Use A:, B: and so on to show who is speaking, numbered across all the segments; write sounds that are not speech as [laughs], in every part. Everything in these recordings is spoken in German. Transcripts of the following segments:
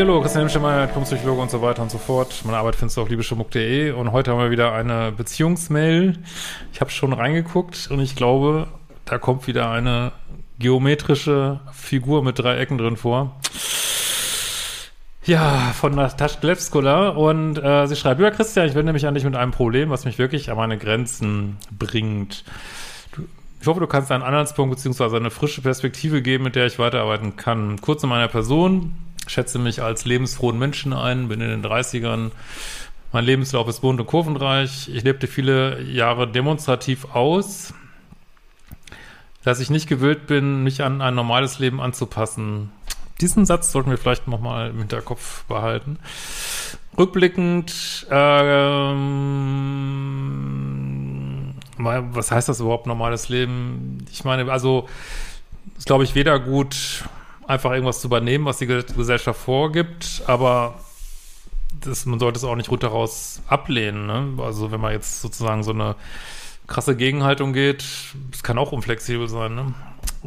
A: Hallo, Christian Hemschemmer, Diplompsychologe und so weiter und so fort. Meine Arbeit findest du auf liebeschmuck.de und heute haben wir wieder eine Beziehungsmail. Ich habe schon reingeguckt und ich glaube, da kommt wieder eine geometrische Figur mit drei Ecken drin vor. Ja, von Natascha Levskola und äh, sie schreibt, lieber Christian, ich wende mich an dich mit einem Problem, was mich wirklich an meine Grenzen bringt. Ich hoffe, du kannst einen Anhaltspunkt bzw. eine frische Perspektive geben, mit der ich weiterarbeiten kann. Kurz zu meiner Person schätze mich als lebensfrohen Menschen ein, bin in den 30ern. Mein Lebenslauf ist bunt und kurvenreich. Ich lebte viele Jahre demonstrativ aus, dass ich nicht gewillt bin, mich an ein normales Leben anzupassen. Diesen Satz sollten wir vielleicht nochmal im Hinterkopf behalten. Rückblickend, ähm, was heißt das überhaupt, normales Leben? Ich meine, also, ist glaube ich weder gut, einfach irgendwas zu übernehmen, was die Gesellschaft vorgibt, aber das, man sollte es auch nicht runter raus ablehnen. Ne? Also wenn man jetzt sozusagen so eine krasse Gegenhaltung geht, es kann auch unflexibel sein. Ne?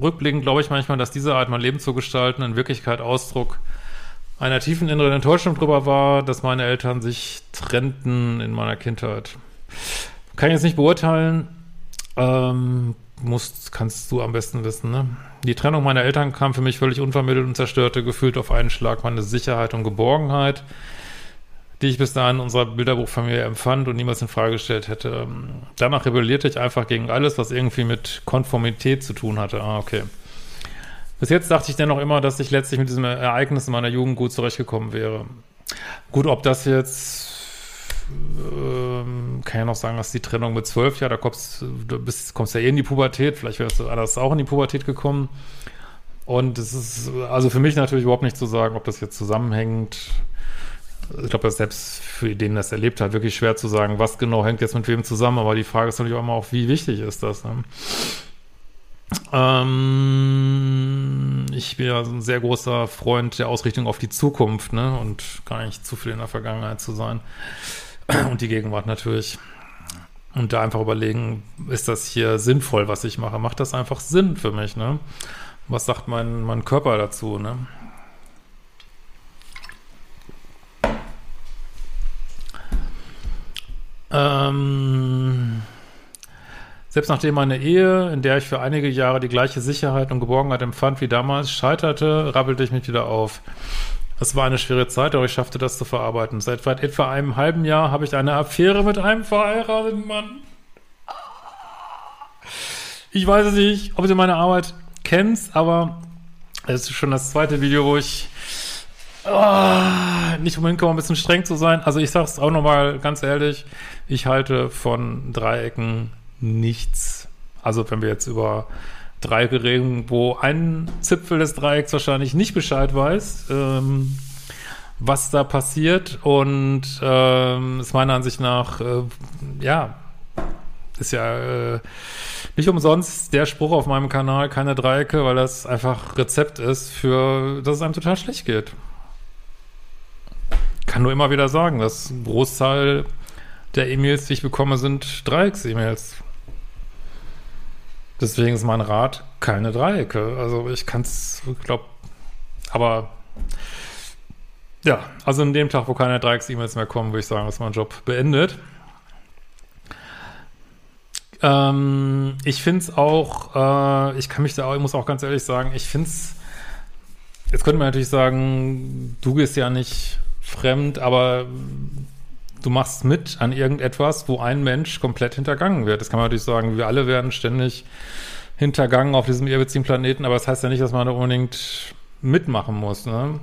A: Rückblickend glaube ich manchmal, dass diese Art, mein Leben zu gestalten, in Wirklichkeit Ausdruck einer tiefen inneren Enttäuschung darüber war, dass meine Eltern sich trennten in meiner Kindheit. Kann ich jetzt nicht beurteilen, ähm, musst, kannst du am besten wissen, ne? Die Trennung meiner Eltern kam für mich völlig unvermittelt und zerstörte gefühlt auf einen Schlag meine Sicherheit und Geborgenheit, die ich bis dahin in unserer Bilderbuchfamilie empfand und niemals in Frage gestellt hätte. Danach rebellierte ich einfach gegen alles, was irgendwie mit Konformität zu tun hatte. Ah, okay. Bis jetzt dachte ich dennoch immer, dass ich letztlich mit diesem Ereignis in meiner Jugend gut zurechtgekommen wäre. Gut, ob das jetzt ähm, kann ja noch sagen, dass die Trennung mit zwölf, ja, da kommst du bist, kommst ja eh in die Pubertät, vielleicht wärst du anders auch in die Pubertät gekommen. Und es ist also für mich natürlich überhaupt nicht zu sagen, ob das jetzt zusammenhängt. Ich glaube, selbst für den, das erlebt hat, wirklich schwer zu sagen, was genau hängt jetzt mit wem zusammen. Aber die Frage ist natürlich auch immer auch, wie wichtig ist das? Ne? Ähm, ich bin ja ein sehr großer Freund der Ausrichtung auf die Zukunft, ne? Und gar nicht zu viel in der Vergangenheit zu sein [clears throat] und die Gegenwart natürlich. Und da einfach überlegen, ist das hier sinnvoll, was ich mache? Macht das einfach Sinn für mich, ne? Was sagt mein, mein Körper dazu, ne? Ähm, selbst nachdem meine Ehe, in der ich für einige Jahre die gleiche Sicherheit und Geborgenheit empfand wie damals, scheiterte, rabbelte ich mich wieder auf. Es war eine schwere Zeit, aber ich schaffte das zu verarbeiten. Seit etwa einem halben Jahr habe ich eine Affäre mit einem verheirateten Mann. Ich weiß nicht, ob du meine Arbeit kennst, aber es ist schon das zweite Video, wo ich oh, nicht unbedingt komme, ein bisschen streng zu sein. Also ich sage es auch nochmal ganz ehrlich, ich halte von Dreiecken nichts. Also wenn wir jetzt über Dreiecke reden, wo ein Zipfel des Dreiecks wahrscheinlich nicht Bescheid weiß, ähm, was da passiert und ähm, ist meiner Ansicht nach, äh, ja, ist ja äh, nicht umsonst der Spruch auf meinem Kanal, keine Dreiecke, weil das einfach Rezept ist für, dass es einem total schlecht geht. Kann nur immer wieder sagen, dass ein Großteil der E-Mails, die ich bekomme, sind Dreiecks-E-Mails. Deswegen ist mein Rat keine Dreiecke. Also ich kann es, glaube, aber ja, also in dem Tag, wo keine Dreiecks-E-Mails mehr kommen, würde ich sagen, ist mein Job beendet. Ähm, ich finde es auch, äh, ich kann mich da auch, ich muss auch ganz ehrlich sagen, ich finde es, jetzt könnte man natürlich sagen, du gehst ja nicht fremd, aber du machst mit an irgendetwas, wo ein Mensch komplett hintergangen wird. Das kann man natürlich sagen, wir alle werden ständig hintergangen auf diesem irrwitzigen Planeten, aber das heißt ja nicht, dass man da unbedingt mitmachen muss. Ne?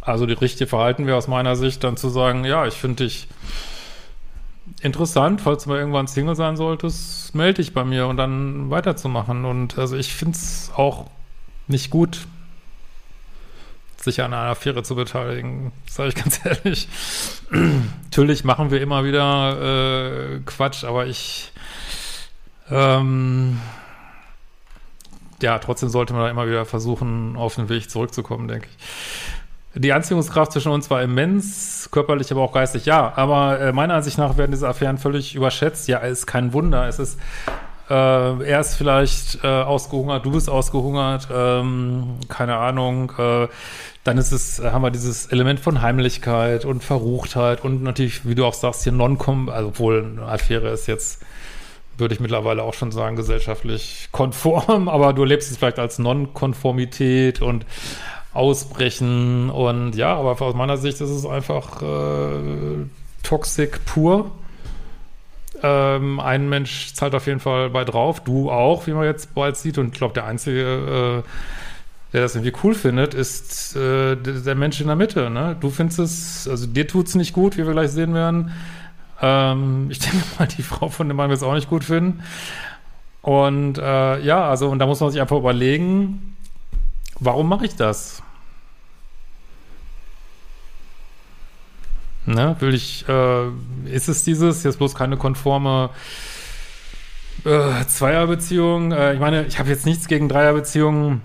A: Also die richtige Verhalten wäre aus meiner Sicht dann zu sagen, ja, ich finde dich interessant, falls du mal irgendwann Single sein solltest, melde dich bei mir und dann weiterzumachen. Und also ich finde es auch nicht gut, sich an einer Affäre zu beteiligen, sage ich ganz [laughs] ehrlich. Natürlich machen wir immer wieder äh, Quatsch, aber ich ähm, ja, trotzdem sollte man da immer wieder versuchen, auf den Weg zurückzukommen, denke ich. Die Anziehungskraft zwischen uns war immens, körperlich, aber auch geistig, ja. Aber äh, meiner Ansicht nach werden diese Affären völlig überschätzt. Ja, ist kein Wunder. Es ist äh, er ist vielleicht äh, ausgehungert, du bist ausgehungert, ähm, keine Ahnung, äh, dann ist es, haben wir dieses Element von Heimlichkeit und Verruchtheit und natürlich, wie du auch sagst, hier non-com, also obwohl eine Affäre ist jetzt, würde ich mittlerweile auch schon sagen, gesellschaftlich [laughs] konform, aber du erlebst es vielleicht als Non-Konformität und Ausbrechen und ja, aber aus meiner Sicht ist es einfach äh, Toxik pur. Ähm, ein Mensch zahlt auf jeden Fall bei drauf, du auch, wie man jetzt bald sieht und ich glaube, der Einzige, äh, der das irgendwie cool findet, ist äh, der Mensch in der Mitte. Ne? Du findest es, also dir tut es nicht gut, wie wir gleich sehen werden. Ähm, ich [laughs] denke mal, die Frau von dem Mann wird es auch nicht gut finden. Und äh, ja, also, und da muss man sich einfach überlegen, warum mache ich das? Ne, will ich, äh, ist es dieses, jetzt bloß keine konforme äh, Zweierbeziehung? Äh, ich meine, ich habe jetzt nichts gegen Dreierbeziehungen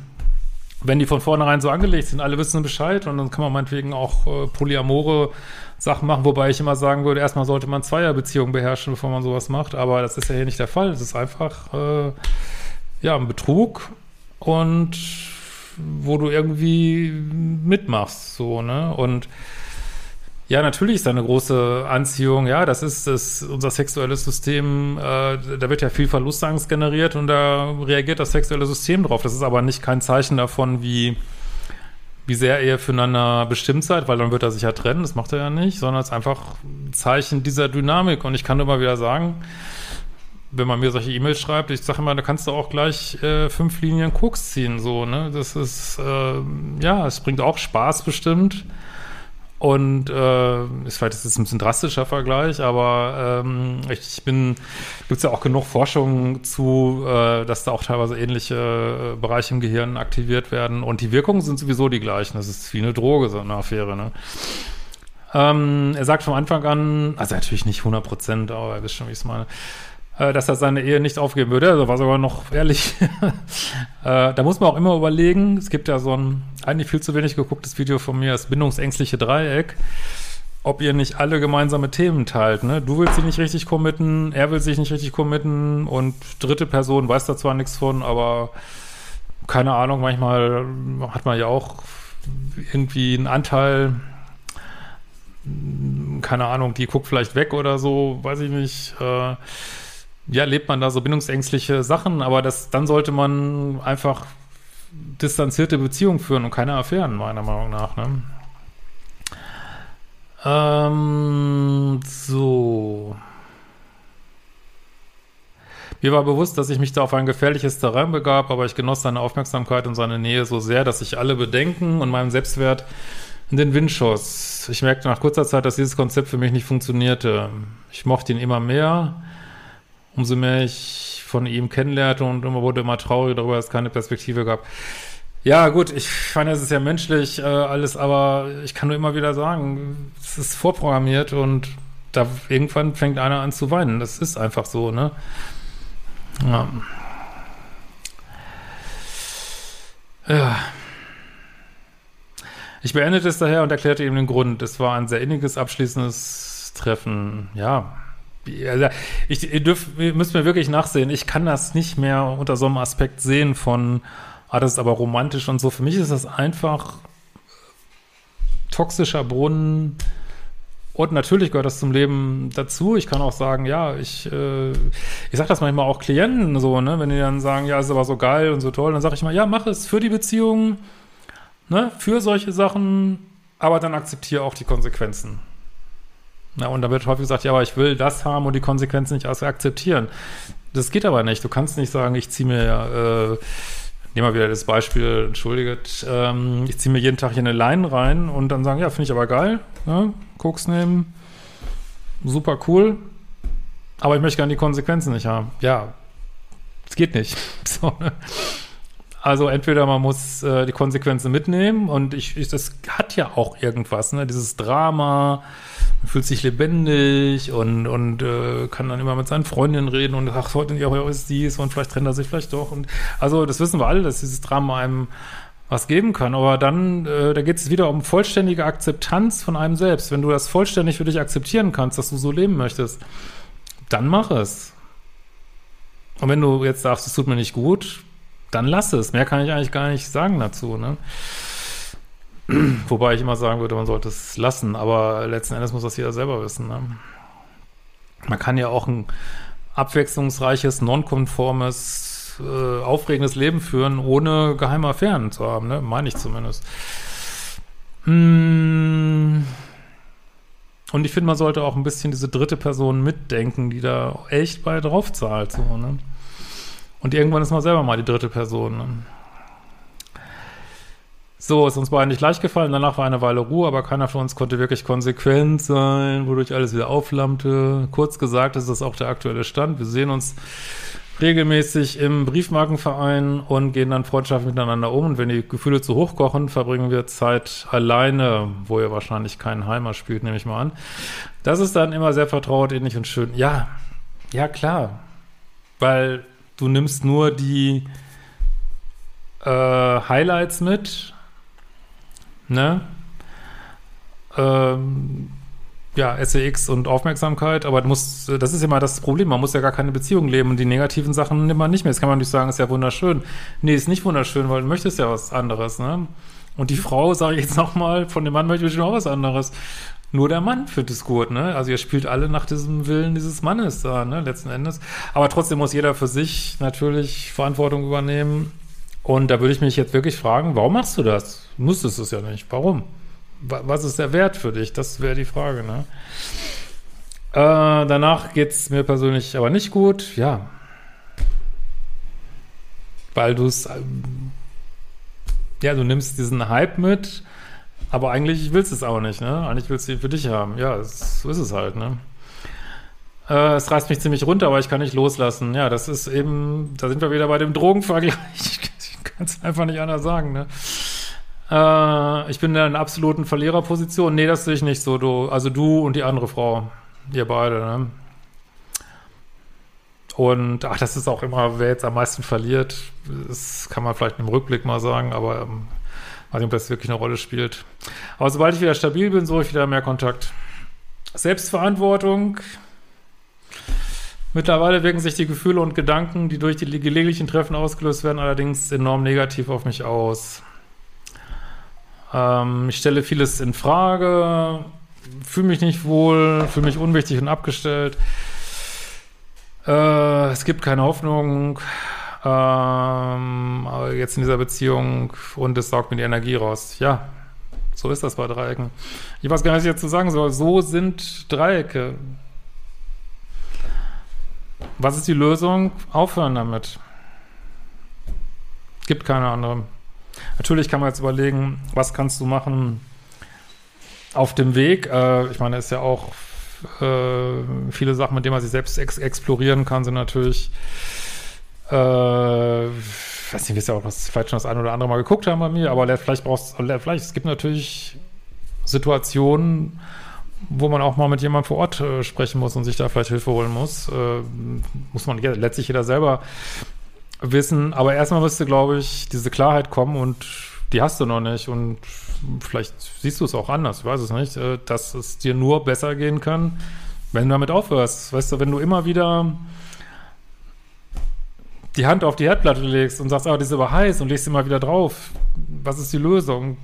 A: wenn die von vornherein so angelegt sind, alle wissen Bescheid und dann kann man meinetwegen auch äh, polyamore Sachen machen, wobei ich immer sagen würde, erstmal sollte man Zweierbeziehungen beherrschen, bevor man sowas macht, aber das ist ja hier nicht der Fall. Es ist einfach, äh, ja, ein Betrug und wo du irgendwie mitmachst, so, ne, und ja, natürlich ist da eine große Anziehung. Ja, das ist das, unser sexuelles System, äh, da wird ja viel Verlustangst generiert und da reagiert das sexuelle System drauf. Das ist aber nicht kein Zeichen davon, wie, wie sehr ihr füreinander bestimmt seid, weil dann wird er sich ja trennen, das macht er ja nicht, sondern es ist einfach ein Zeichen dieser Dynamik. Und ich kann immer wieder sagen, wenn man mir solche E-Mails schreibt, ich sage immer, da kannst du auch gleich äh, fünf Linien Koks ziehen, so, ne? Das ist, äh, ja, es bringt auch Spaß bestimmt. Und äh, ist vielleicht ist ein bisschen drastischer Vergleich, aber ähm, ich, ich bin, gibt es ja auch genug Forschung zu, äh, dass da auch teilweise ähnliche äh, Bereiche im Gehirn aktiviert werden. Und die Wirkungen sind sowieso die gleichen. Das ist wie eine Droge, so eine Affäre. Ne? Ähm, er sagt von Anfang an, also natürlich nicht 100 Prozent, aber ihr wisst schon, wie ich es meine, dass er seine Ehe nicht aufgeben würde. Also war sogar noch ehrlich. [laughs] äh, da muss man auch immer überlegen, es gibt ja so ein eigentlich viel zu wenig gegucktes Video von mir, das bindungsängstliche Dreieck, ob ihr nicht alle gemeinsame Themen teilt. Ne? Du willst dich nicht richtig committen, er will sich nicht richtig committen und dritte Person weiß da zwar nichts von, aber keine Ahnung, manchmal hat man ja auch irgendwie einen Anteil, keine Ahnung, die guckt vielleicht weg oder so, weiß ich nicht. Äh, ja, lebt man da so bindungsängstliche Sachen, aber das, dann sollte man einfach distanzierte Beziehungen führen und keine Affären, meiner Meinung nach, ne? Ähm, so. Mir war bewusst, dass ich mich da auf ein gefährliches Terrain begab, aber ich genoss seine Aufmerksamkeit und seine Nähe so sehr, dass ich alle Bedenken und meinem Selbstwert in den Wind schoss. Ich merkte nach kurzer Zeit, dass dieses Konzept für mich nicht funktionierte. Ich mochte ihn immer mehr umso mehr ich von ihm kennenlernte und immer wurde immer trauriger darüber, dass es keine Perspektive gab. Ja, gut, ich fand, es ist ja menschlich äh, alles, aber ich kann nur immer wieder sagen, es ist vorprogrammiert und da irgendwann fängt einer an zu weinen. Das ist einfach so, ne? Ja. Ja. Ich beendete es daher und erklärte ihm den Grund. Es war ein sehr inniges, abschließendes Treffen. Ja, also ich, ihr dürft, ihr müsst mir wirklich nachsehen. Ich kann das nicht mehr unter so einem Aspekt sehen von, ah, das ist aber romantisch und so. Für mich ist das einfach toxischer Brunnen. Und natürlich gehört das zum Leben dazu. Ich kann auch sagen, ja, ich, äh, ich sage das manchmal auch Klienten so, ne, wenn die dann sagen, ja, ist aber so geil und so toll, dann sage ich mal, ja, mach es für die Beziehung, ne, für solche Sachen, aber dann akzeptiere auch die Konsequenzen. Na, und da wird häufig gesagt, ja, aber ich will das haben und die Konsequenzen nicht akzeptieren. Das geht aber nicht. Du kannst nicht sagen, ich ziehe mir, äh, nehmen wir wieder das Beispiel, entschuldigt, ähm, ich ziehe mir jeden Tag hier eine Line rein und dann sagen, ja, finde ich aber geil, ja, Koks nehmen, super cool, aber ich möchte gerne die Konsequenzen nicht haben. Ja, es geht nicht. [laughs] So, ne? Also entweder man muss äh, die Konsequenzen mitnehmen und ich, ich, das hat ja auch irgendwas, ne? Dieses Drama, man fühlt sich lebendig und, und äh, kann dann immer mit seinen Freundinnen reden und ach, heute auch ist dies und vielleicht trennt er sich vielleicht doch. Und also das wissen wir alle, dass dieses Drama einem was geben kann. Aber dann, äh, da geht es wieder um vollständige Akzeptanz von einem selbst. Wenn du das vollständig für dich akzeptieren kannst, dass du so leben möchtest, dann mach es. Und wenn du jetzt sagst, es tut mir nicht gut, dann lass es. Mehr kann ich eigentlich gar nicht sagen dazu, ne? Wobei ich immer sagen würde, man sollte es lassen, aber letzten Endes muss das jeder selber wissen. Ne? Man kann ja auch ein abwechslungsreiches, nonkonformes, äh, aufregendes Leben führen, ohne geheime Affären zu haben, ne? meine ich zumindest. Hm. Und ich finde, man sollte auch ein bisschen diese dritte Person mitdenken, die da echt bei drauf zahlt. So, ne? Und irgendwann ist man selber mal die dritte Person. Ne? So, ist uns beiden nicht leicht gefallen. Danach war eine Weile Ruhe, aber keiner von uns konnte wirklich konsequent sein, wodurch alles wieder aufflammte. Kurz gesagt, ist das auch der aktuelle Stand. Wir sehen uns regelmäßig im Briefmarkenverein und gehen dann freundschaftlich miteinander um. Und wenn die Gefühle zu hoch kochen, verbringen wir Zeit alleine, wo ihr wahrscheinlich keinen Heimer spielt, nehme ich mal an. Das ist dann immer sehr vertraut, ähnlich und schön. Ja, ja klar. Weil du nimmst nur die äh, Highlights mit, ne? Ähm, ja, SEX und Aufmerksamkeit, aber du musst, das ist immer das Problem, man muss ja gar keine Beziehung leben und die negativen Sachen nimmt man nicht mehr. Jetzt kann man nicht sagen, ist ja wunderschön. Nee, ist nicht wunderschön, weil du möchtest ja was anderes, ne? Und die Frau, sage ich jetzt nochmal, von dem Mann möchte ich auch was anderes. Nur der Mann findet es gut, ne? Also ihr spielt alle nach diesem Willen dieses Mannes da, ne? Letzten Endes. Aber trotzdem muss jeder für sich natürlich Verantwortung übernehmen. Und da würde ich mich jetzt wirklich fragen, warum machst du das? Du musstest es ja nicht. Warum? was ist der Wert für dich? Das wäre die Frage, ne? Äh, danach geht es mir persönlich aber nicht gut, ja. Weil du es, ähm, ja, du nimmst diesen Hype mit, aber eigentlich willst du es auch nicht, ne? Eigentlich willst du ihn für dich haben. Ja, so ist es halt, ne? Äh, es reißt mich ziemlich runter, aber ich kann nicht loslassen. Ja, das ist eben, da sind wir wieder bei dem Drogenvergleich. [laughs] Ich kann es einfach nicht anders sagen, ne? Äh, ich bin in einer absoluten Verliererposition. Nee, das sehe ich nicht so. Du, also du und die andere Frau. Ihr beide, ne? Und ach, das ist auch immer, wer jetzt am meisten verliert, das kann man vielleicht im Rückblick mal sagen, aber ähm, weiß nicht, ob das wirklich eine Rolle spielt. Aber sobald ich wieder stabil bin, suche ich wieder mehr Kontakt. Selbstverantwortung. Mittlerweile wirken sich die Gefühle und Gedanken, die durch die gelegentlichen Treffen ausgelöst werden, allerdings enorm negativ auf mich aus. Ähm, ich stelle vieles in Frage, fühle mich nicht wohl, fühle mich unwichtig und abgestellt. Äh, es gibt keine Hoffnung ähm, jetzt in dieser Beziehung und es saugt mir die Energie raus. Ja, so ist das bei Dreiecken. Ich weiß gar nicht, was ich jetzt zu sagen soll. So sind Dreiecke. Was ist die Lösung? Aufhören damit. Gibt keine andere. Natürlich kann man jetzt überlegen, was kannst du machen auf dem Weg. Äh, ich meine, es ist ja auch äh, viele Sachen, mit denen man sich selbst ex explorieren kann, sind natürlich, äh, weiß nicht, es ja auch das, vielleicht schon das eine oder andere Mal geguckt haben bei mir, aber vielleicht brauchst vielleicht, es gibt natürlich Situationen, wo man auch mal mit jemandem vor Ort äh, sprechen muss und sich da vielleicht Hilfe holen muss. Äh, muss man letztlich jeder selber wissen. Aber erstmal müsste, glaube ich, diese Klarheit kommen und die hast du noch nicht. Und vielleicht siehst du es auch anders, ich weiß es nicht, äh, dass es dir nur besser gehen kann, wenn du damit aufhörst. Weißt du, wenn du immer wieder die Hand auf die Herdplatte legst und sagst, ah, die ist aber heiß und legst sie mal wieder drauf. Was ist die Lösung?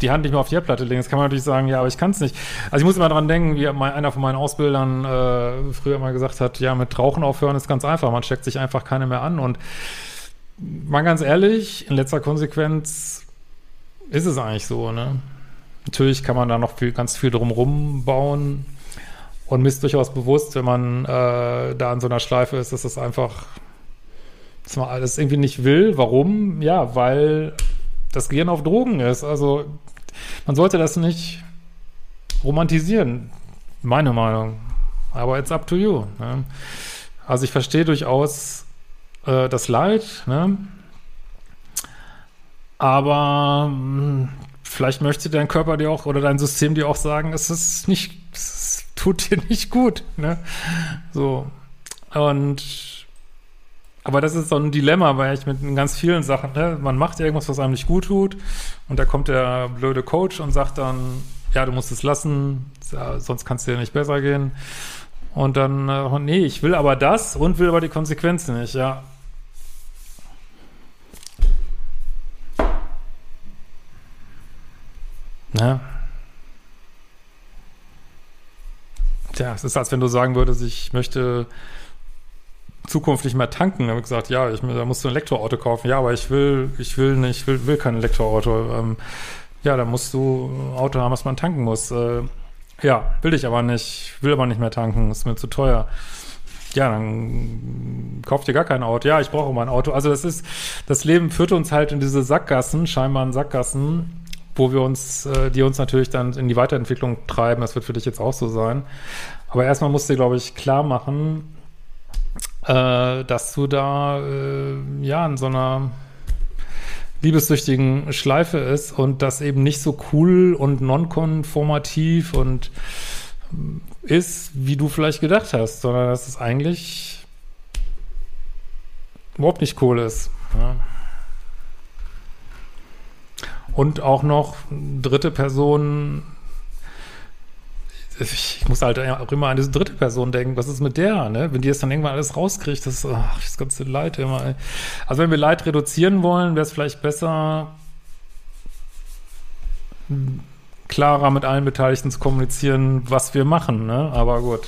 A: die Hand nicht mehr auf die Herdplatte legen. Jetzt kann man natürlich sagen, ja, aber ich kann es nicht. Also ich muss immer dran denken, wie einer von meinen Ausbildern äh, früher mal gesagt hat, ja, mit Rauchen aufhören ist ganz einfach. Man steckt sich einfach keine mehr an. Und mal ganz ehrlich, in letzter Konsequenz ist es eigentlich so, ne? Natürlich kann man da noch viel, ganz viel drumrum bauen und mir ist durchaus bewusst, wenn man äh, da an so einer Schleife ist, dass das einfach, dass man alles irgendwie nicht will. Warum? Ja, weil das Gehirn auf Drogen ist. Also man sollte das nicht romantisieren, meine Meinung. Aber it's up to you. Ne? Also ich verstehe durchaus äh, das Leid, ne? aber mh, hm, vielleicht möchte dein Körper dir auch oder dein System dir auch sagen, es ist nicht, es tut dir nicht gut. Ne? So. Und aber das ist so ein Dilemma, weil ich mit ganz vielen Sachen, ne, man macht irgendwas, was einem nicht gut tut, und da kommt der blöde Coach und sagt dann, ja, du musst es lassen, sonst kann es dir nicht besser gehen. Und dann, äh, nee, ich will aber das und will aber die Konsequenzen nicht, ja. Ja. Tja, es ist, als wenn du sagen würdest, ich möchte Zukunft nicht mehr tanken. Da habe ich gesagt, ja, ich, da musst du ein Elektroauto kaufen. Ja, aber ich will, ich will nicht, will, will kein Elektroauto. Ähm, ja, da musst du ein Auto haben, was man tanken muss. Äh, ja, will ich aber nicht, will aber nicht mehr tanken, ist mir zu teuer. Ja, dann kauft ihr gar kein Auto. Ja, ich brauche mal ein Auto. Also das ist, das Leben führt uns halt in diese Sackgassen, scheinbaren Sackgassen, wo wir uns, äh, die uns natürlich dann in die Weiterentwicklung treiben. Das wird für dich jetzt auch so sein. Aber erstmal musst du, glaube ich, klar machen, äh, dass du da äh, ja in so einer liebessüchtigen Schleife ist und das eben nicht so cool und nonkonformativ und ist, wie du vielleicht gedacht hast, sondern dass es eigentlich überhaupt nicht cool ist. Ja. Und auch noch dritte Person ich muss halt auch immer an diese dritte Person denken. Was ist mit der, ne? Wenn die es dann irgendwann alles rauskriegt, das, ach, das ganze Leid immer. Also wenn wir Leid reduzieren wollen, wäre es vielleicht besser, klarer mit allen Beteiligten zu kommunizieren, was wir machen, ne? Aber gut.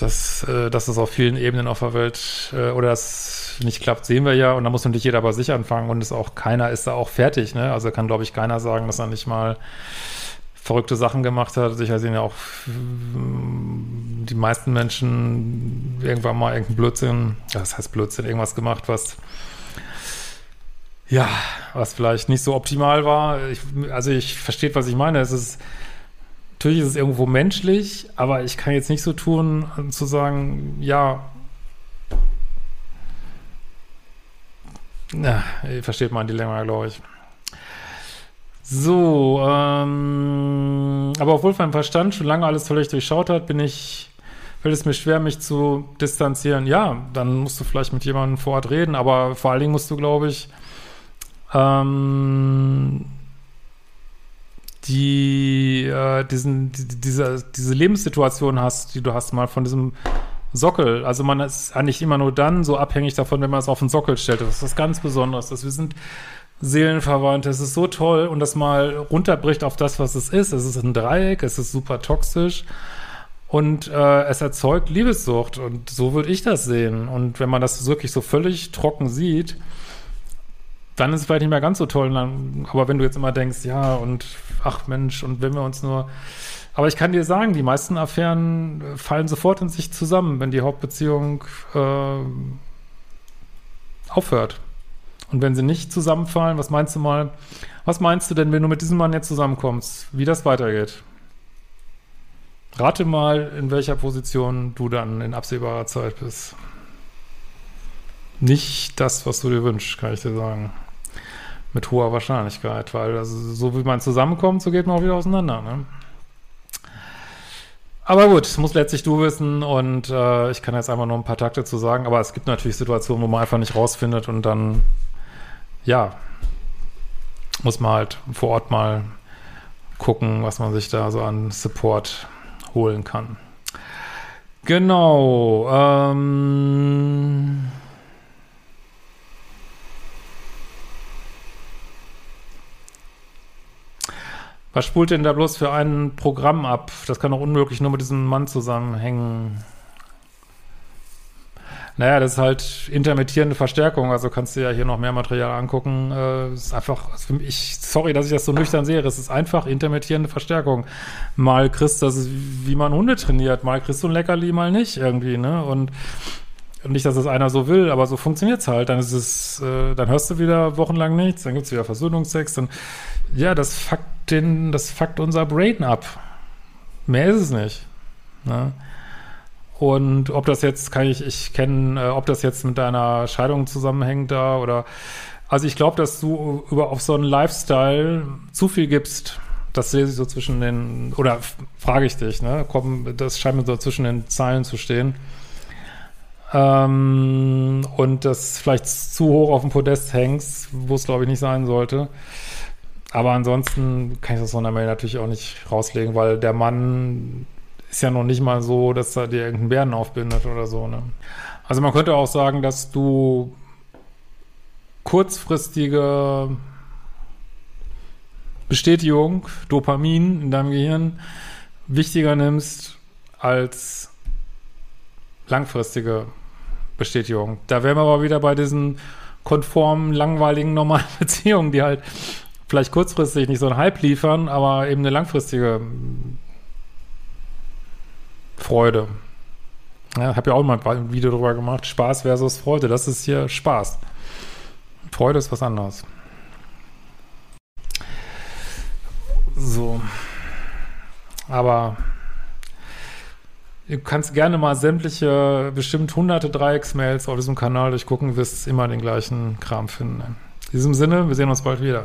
A: Das, äh, dass es auf vielen Ebenen auf der Welt äh, oder das nicht klappt, sehen wir ja. Und da muss natürlich jeder bei sich anfangen und es auch keiner ist da auch fertig, ne? Also kann, glaube ich, keiner sagen, dass er nicht mal verrückte Sachen gemacht hat. Sicher sehen ja auch die meisten Menschen irgendwann mal irgendeinen Blödsinn, das heißt Blödsinn, irgendwas gemacht, was ja, was vielleicht nicht so optimal war. Ich, also ich verstehe, was ich meine. Es ist natürlich ist es irgendwo menschlich, aber ich kann jetzt nicht so tun, zu sagen, ja, ihr versteht mein Dilemma, glaube ich. So, ähm, aber obwohl mein Verstand schon lange alles völlig durchschaut hat, bin ich, fällt es mir schwer, mich zu distanzieren. Ja, dann musst du vielleicht mit jemandem vor Ort reden, aber vor allen Dingen musst du, glaube ich, ähm, die, äh, diesen, die, diese, diese Lebenssituation hast, die du hast, mal von diesem Sockel. Also man ist eigentlich immer nur dann so abhängig davon, wenn man es auf den Sockel stellt. Das ist was ganz Besonderes. Dass wir sind seelenverwandt. Es ist so toll und das mal runterbricht auf das, was es ist. Es ist ein Dreieck, es ist super toxisch und äh, es erzeugt Liebessucht und so würde ich das sehen. Und wenn man das wirklich so völlig trocken sieht, dann ist es vielleicht nicht mehr ganz so toll. Aber wenn du jetzt immer denkst, ja und ach Mensch und wenn wir uns nur aber ich kann dir sagen, die meisten Affären äh, fallen sofort in sich zusammen, wenn die Hauptbeziehung äh, aufhört. Und wenn sie nicht zusammenfallen, was meinst du mal, was meinst du denn, wenn du mit diesem Mann jetzt zusammenkommst, wie das weitergeht? Rate mal, in welcher Position du dann in absehbarer Zeit bist. Nicht das, was du dir wünschst, kann ich dir sagen. Mit hoher Wahrscheinlichkeit, weil also so wie man zusammenkommt, so geht man auch wieder auseinander. Ne? Aber gut, muss letztlich du wissen und äh, ich kann jetzt einfach nur ein paar Takte zu sagen, aber es gibt natürlich Situationen, wo man einfach nicht rausfindet und dann ja, muss man halt vor Ort mal gucken, was man sich da so an Support holen kann. Genau. Ähm was spult denn da bloß für ein Programm ab? Das kann doch unmöglich nur mit diesem Mann zusammenhängen. Naja, das ist halt intermittierende Verstärkung, also kannst du ja hier noch mehr Material angucken. Äh, ist einfach, also für mich, sorry, dass ich das so nüchtern sehe, es ist einfach intermittierende Verstärkung. Mal kriegst du das, ist, wie man Hunde trainiert, mal kriegst du ein Leckerli, mal nicht irgendwie, ne? Und nicht, dass es einer so will, aber so funktioniert's halt. Dann ist es, äh, dann hörst du wieder wochenlang nichts, dann gibt's wieder Versöhnungsex, dann, ja, das fuckt den, das fuckt unser Brain ab. Mehr ist es nicht. Ne? Und ob das jetzt, kann ich, ich kenne, äh, ob das jetzt mit deiner Scheidung zusammenhängt da oder, also ich glaube, dass du über auf so einen Lifestyle zu viel gibst. Das sehe ich so zwischen den, oder frage ich dich, ne? Komm, das scheint mir so zwischen den Zeilen zu stehen. Ähm, und das vielleicht zu hoch auf dem Podest hängst, wo es glaube ich nicht sein sollte. Aber ansonsten kann ich das von der Mail natürlich auch nicht rauslegen, weil der Mann ist ja noch nicht mal so, dass da dir irgendein Bären aufbindet oder so, ne? Also man könnte auch sagen, dass du kurzfristige Bestätigung, Dopamin in deinem Gehirn wichtiger nimmst als langfristige Bestätigung. Da wären wir aber wieder bei diesen konformen, langweiligen, normalen [laughs] Beziehungen, die halt vielleicht kurzfristig nicht so einen Hype liefern, aber eben eine langfristige Freude. Ja, habe ja auch mal ein Video darüber gemacht, Spaß versus Freude. Das ist hier Spaß. Freude ist was anderes. So. Aber du kannst gerne mal sämtliche, bestimmt hunderte Dreiecksmails auf diesem Kanal durchgucken, wirst immer den gleichen Kram finden. In diesem Sinne, wir sehen uns bald wieder.